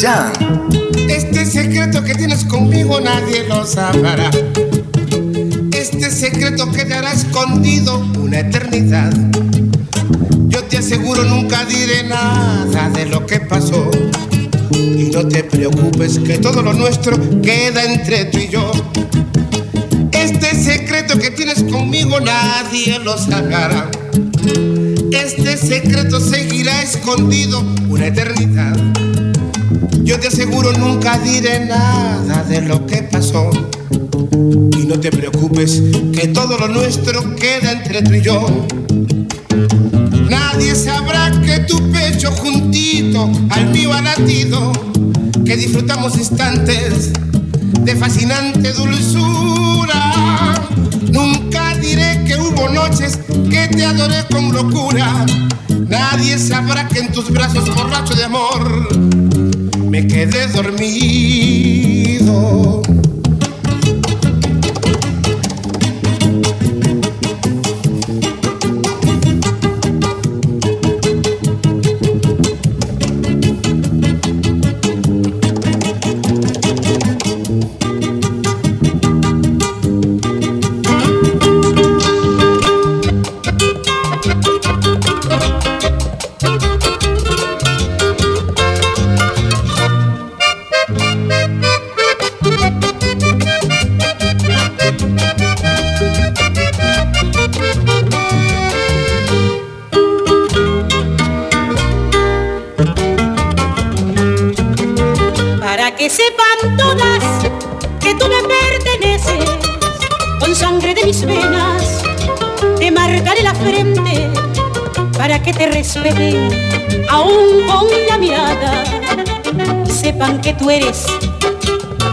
Jan. Este secreto que tienes conmigo nadie lo sabrá. Este secreto quedará escondido una eternidad. Yo te aseguro nunca diré nada de lo que pasó. Y no te preocupes que todo lo nuestro queda entre tú y yo. Este secreto que tienes conmigo nadie lo sabrá. Este secreto seguirá escondido una eternidad. Yo te aseguro nunca diré nada de lo que pasó. Y no te preocupes que todo lo nuestro queda entre tú y yo. Nadie sabrá que tu pecho juntito al mío ha latido, que disfrutamos instantes de fascinante dulzura. Nunca diré que hubo noches que te adoré con locura. Nadie sabrá que en tus brazos borracho de amor me quedé dormido. Tú eres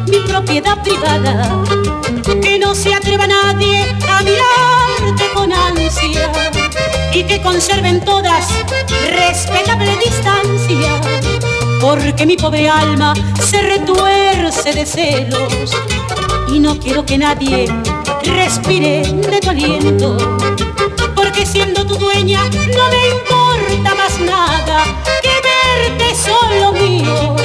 mi propiedad privada, que no se atreva nadie a mirarte con ansia y que conserven todas respetable distancia porque mi pobre alma se retuerce de celos y no quiero que nadie respire de tu aliento, porque siendo tu dueña no me importa más nada que verte solo mío,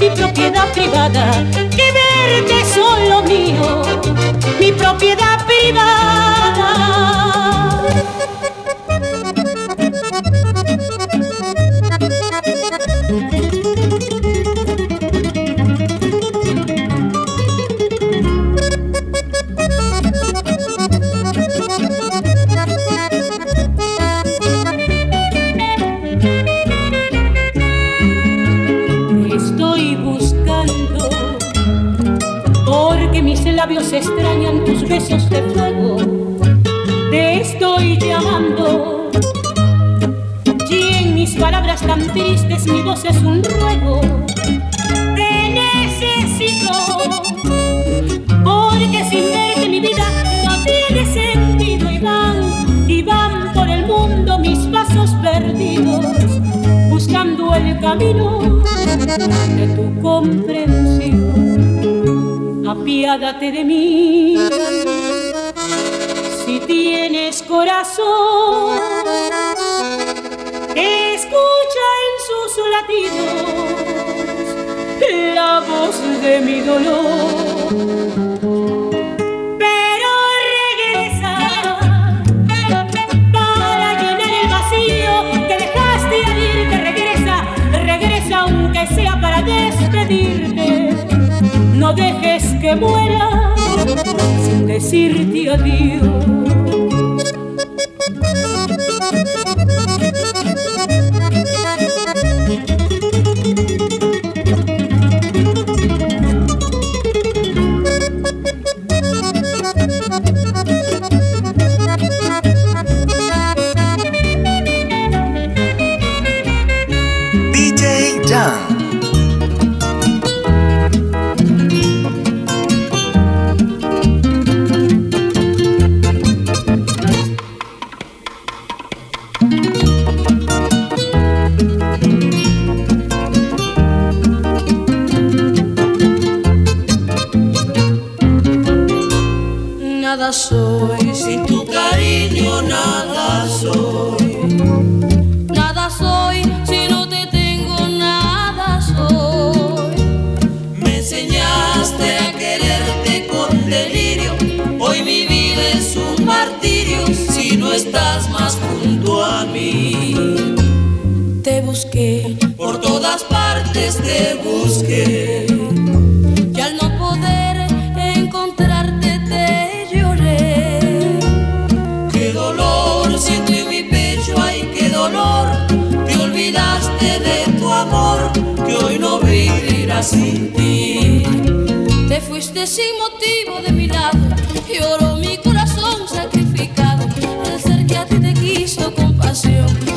mi propiedad privada, que verte solo mío, mi propiedad privada. Estoy buscando. Porque mis labios extrañan tus besos de fuego. Te estoy llamando. Y en mis palabras tan tristes mi voz es un ruego. Te necesito. Porque sin verte mi vida no tiene sentido. Y van y van por el mundo mis pasos perdidos buscando el camino de tu comprensión. Apiádate de mí si tienes corazón. Escucha en sus latidos la voz de mi dolor. Que muera sin decirte adiós. nada soy. Sin tu cariño nada soy. Nada soy si no te tengo, nada soy. Me enseñaste a quererte con delirio. Hoy mi vida es un martirio si no estás más junto a mí. Te busqué, por todas partes te busqué sin ti. Te fuiste sin motivo de mi lado, lloró mi corazón sacrificado. El ser que a ti te quiso con pasión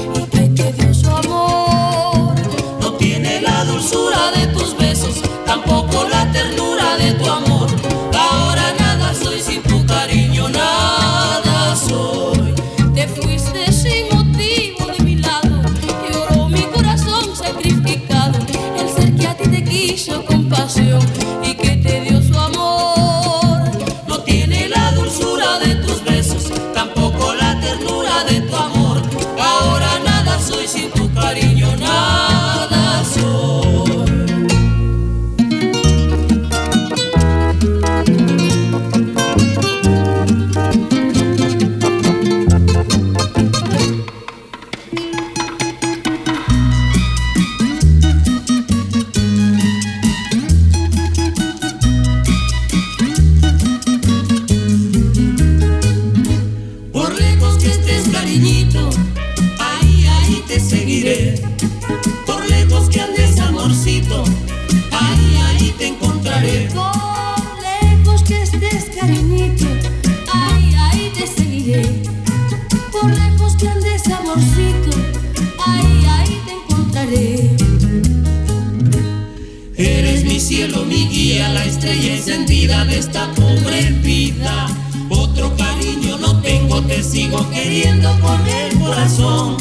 sigo queriendo con el corazón.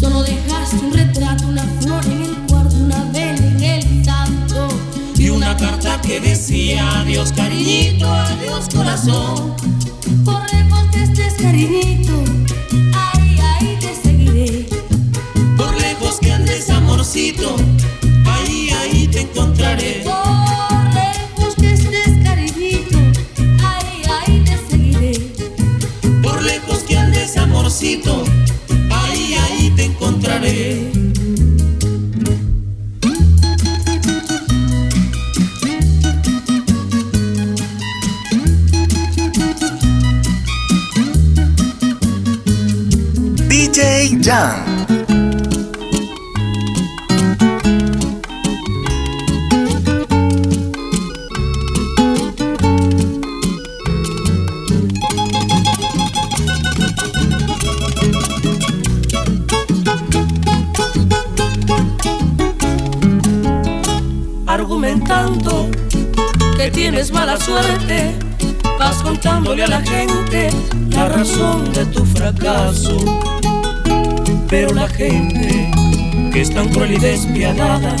Solo dejaste un retrato, una flor en el cuarto, una vela en el santo. Y una carta que decía adiós cariñito, adiós corazón. Por lejos que estés, cariñito, ahí, ahí te seguiré. Por lejos que andes amorcito, ahí, ahí te encontraré. Argumentando que tienes mala suerte, vas contándole a la gente la razón de tu fracaso. Pero la gente que es tan cruel y despiadada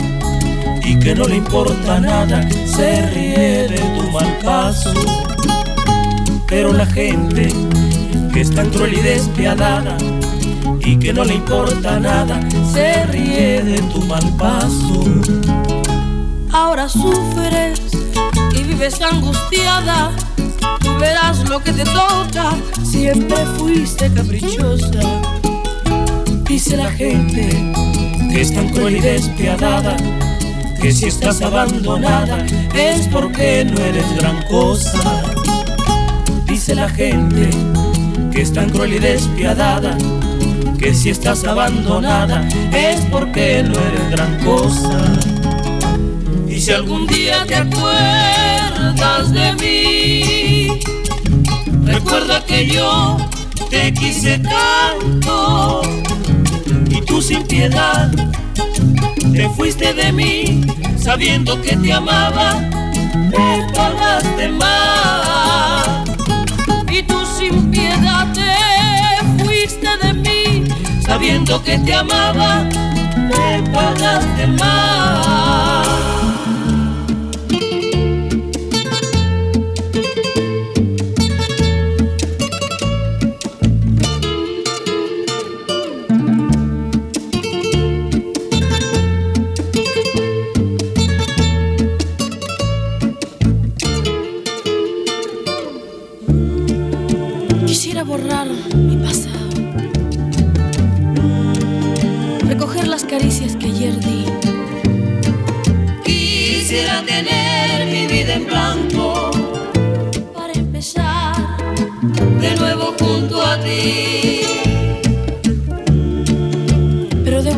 y que no le importa nada, se ríe de tu mal caso. Pero la gente que es tan cruel y despiadada y que no le importa nada, se ríe de tu mal paso. Ahora sufres y vives angustiada. Verás lo que te toca. Siempre fuiste caprichosa. Dice la gente que es tan cruel y despiadada, que si estás abandonada es porque no eres gran cosa. Dice la gente que es tan cruel y despiadada, que si estás abandonada es porque no eres gran cosa. Y si algún día te acuerdas de mí, recuerda que yo te quise tanto tú sin piedad te fuiste de mí sabiendo que te amaba, me pagaste más. Y tú sin piedad te fuiste de mí. Sabiendo que te amaba, me pagaste más.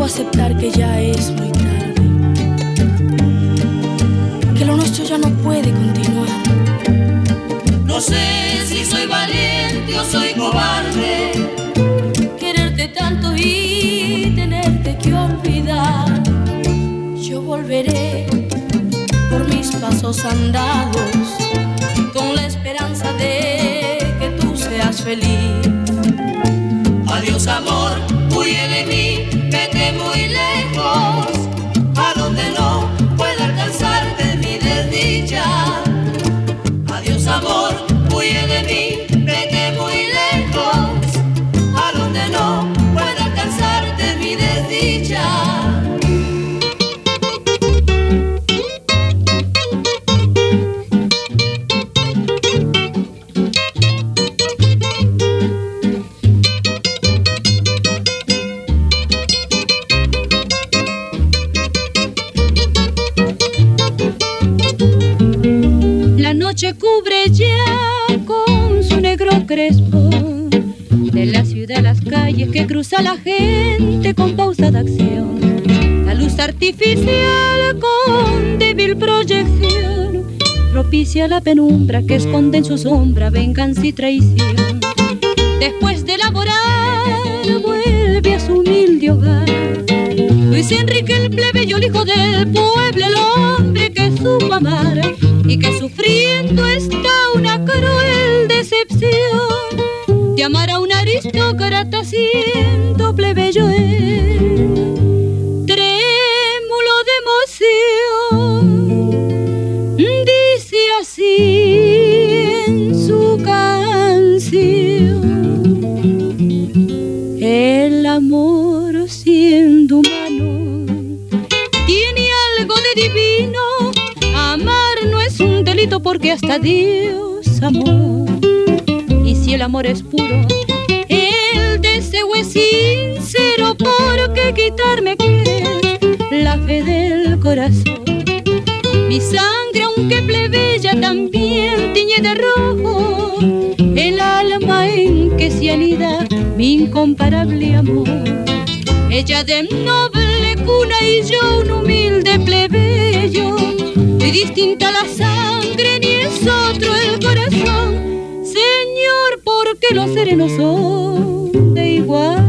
Aceptar que ya es muy tarde, que lo nuestro ya no puede continuar. No sé si soy valiente o soy cobarde. Quererte tanto y tenerte que olvidar. Yo volveré por mis pasos andados con la esperanza de que tú seas feliz. Adiós amor, huye de mí, vete muy lejos, propicia la penumbra que esconde en su sombra venganza y traición. Después de laborar vuelve a su humilde hogar. Luis Enrique el plebeyo, el hijo del pueblo, el hombre que supo amar y que sufriendo está una cruel decepción de amar a un aristócrata siendo Dios amó. Y si el amor es puro, el deseo es sincero. porque quitarme la fe del corazón? Mi sangre, aunque plebeya, también tiñe de rojo el alma en que se anida mi incomparable amor. Ella de noble cuna y yo un humilde plebeyo. Y distinta la Porque los serenos son de igual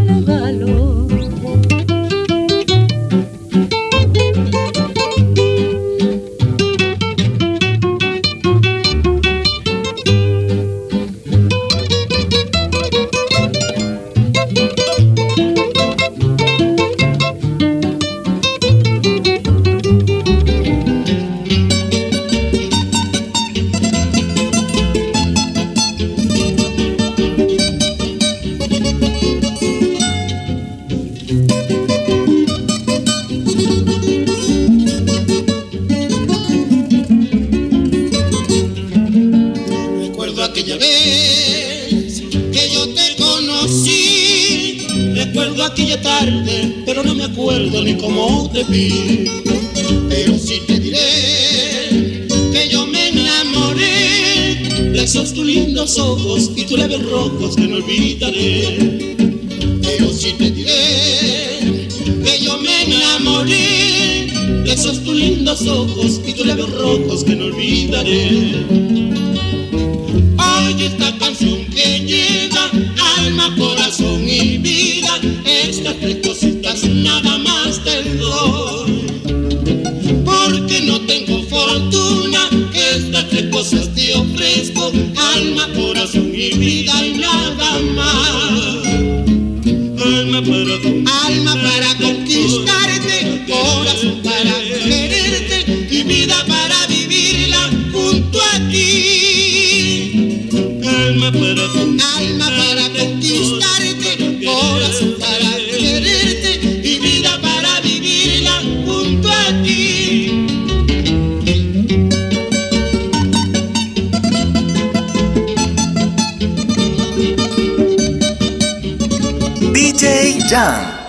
acuerdo ni cómo te vi. Pero sí te diré que yo me enamoré de esos tus lindos ojos y tus labios rojos que no olvidaré. Pero sí te diré que yo me enamoré de esos tus lindos ojos y tus labios rojos que no olvidaré. Oye esta canción que llega, alma, corazón y vida. Estas tres cositas down.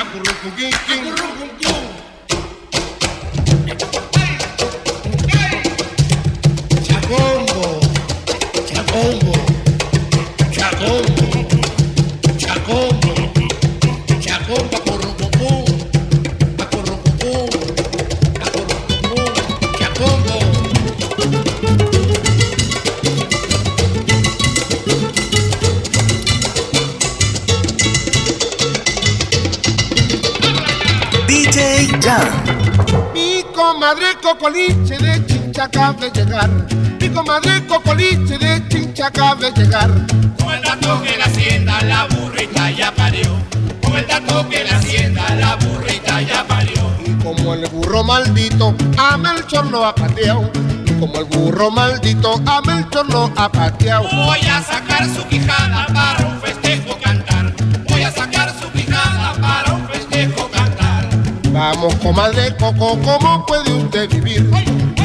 Acurrucunquín, ella. Mi comadre Cocoliche de Chincha acaba de llegar. Mi comadre Cocoliche de Chincha acaba de llegar. Con el dato que la hacienda la burrita ya parió. Con el dato que la hacienda la burrita ya parió. Como el burro maldito a Melchor lo ha pateado. Como el burro maldito a Melchor lo ha pateado. Voy a sacar su quijada para un festejo cantado. Vamos, comadre Coco, ¿cómo puede usted vivir?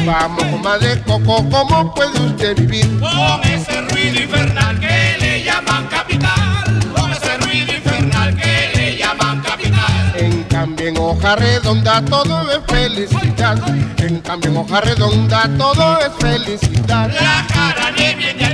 Vamos, comadre Coco, ¿cómo puede usted vivir? Con ese ruido infernal que le llaman capital. Con ese ruido infernal que le llaman capital. En cambio, en hoja redonda todo es felicidad. En cambio, en hoja redonda todo es felicidad. La cara de bien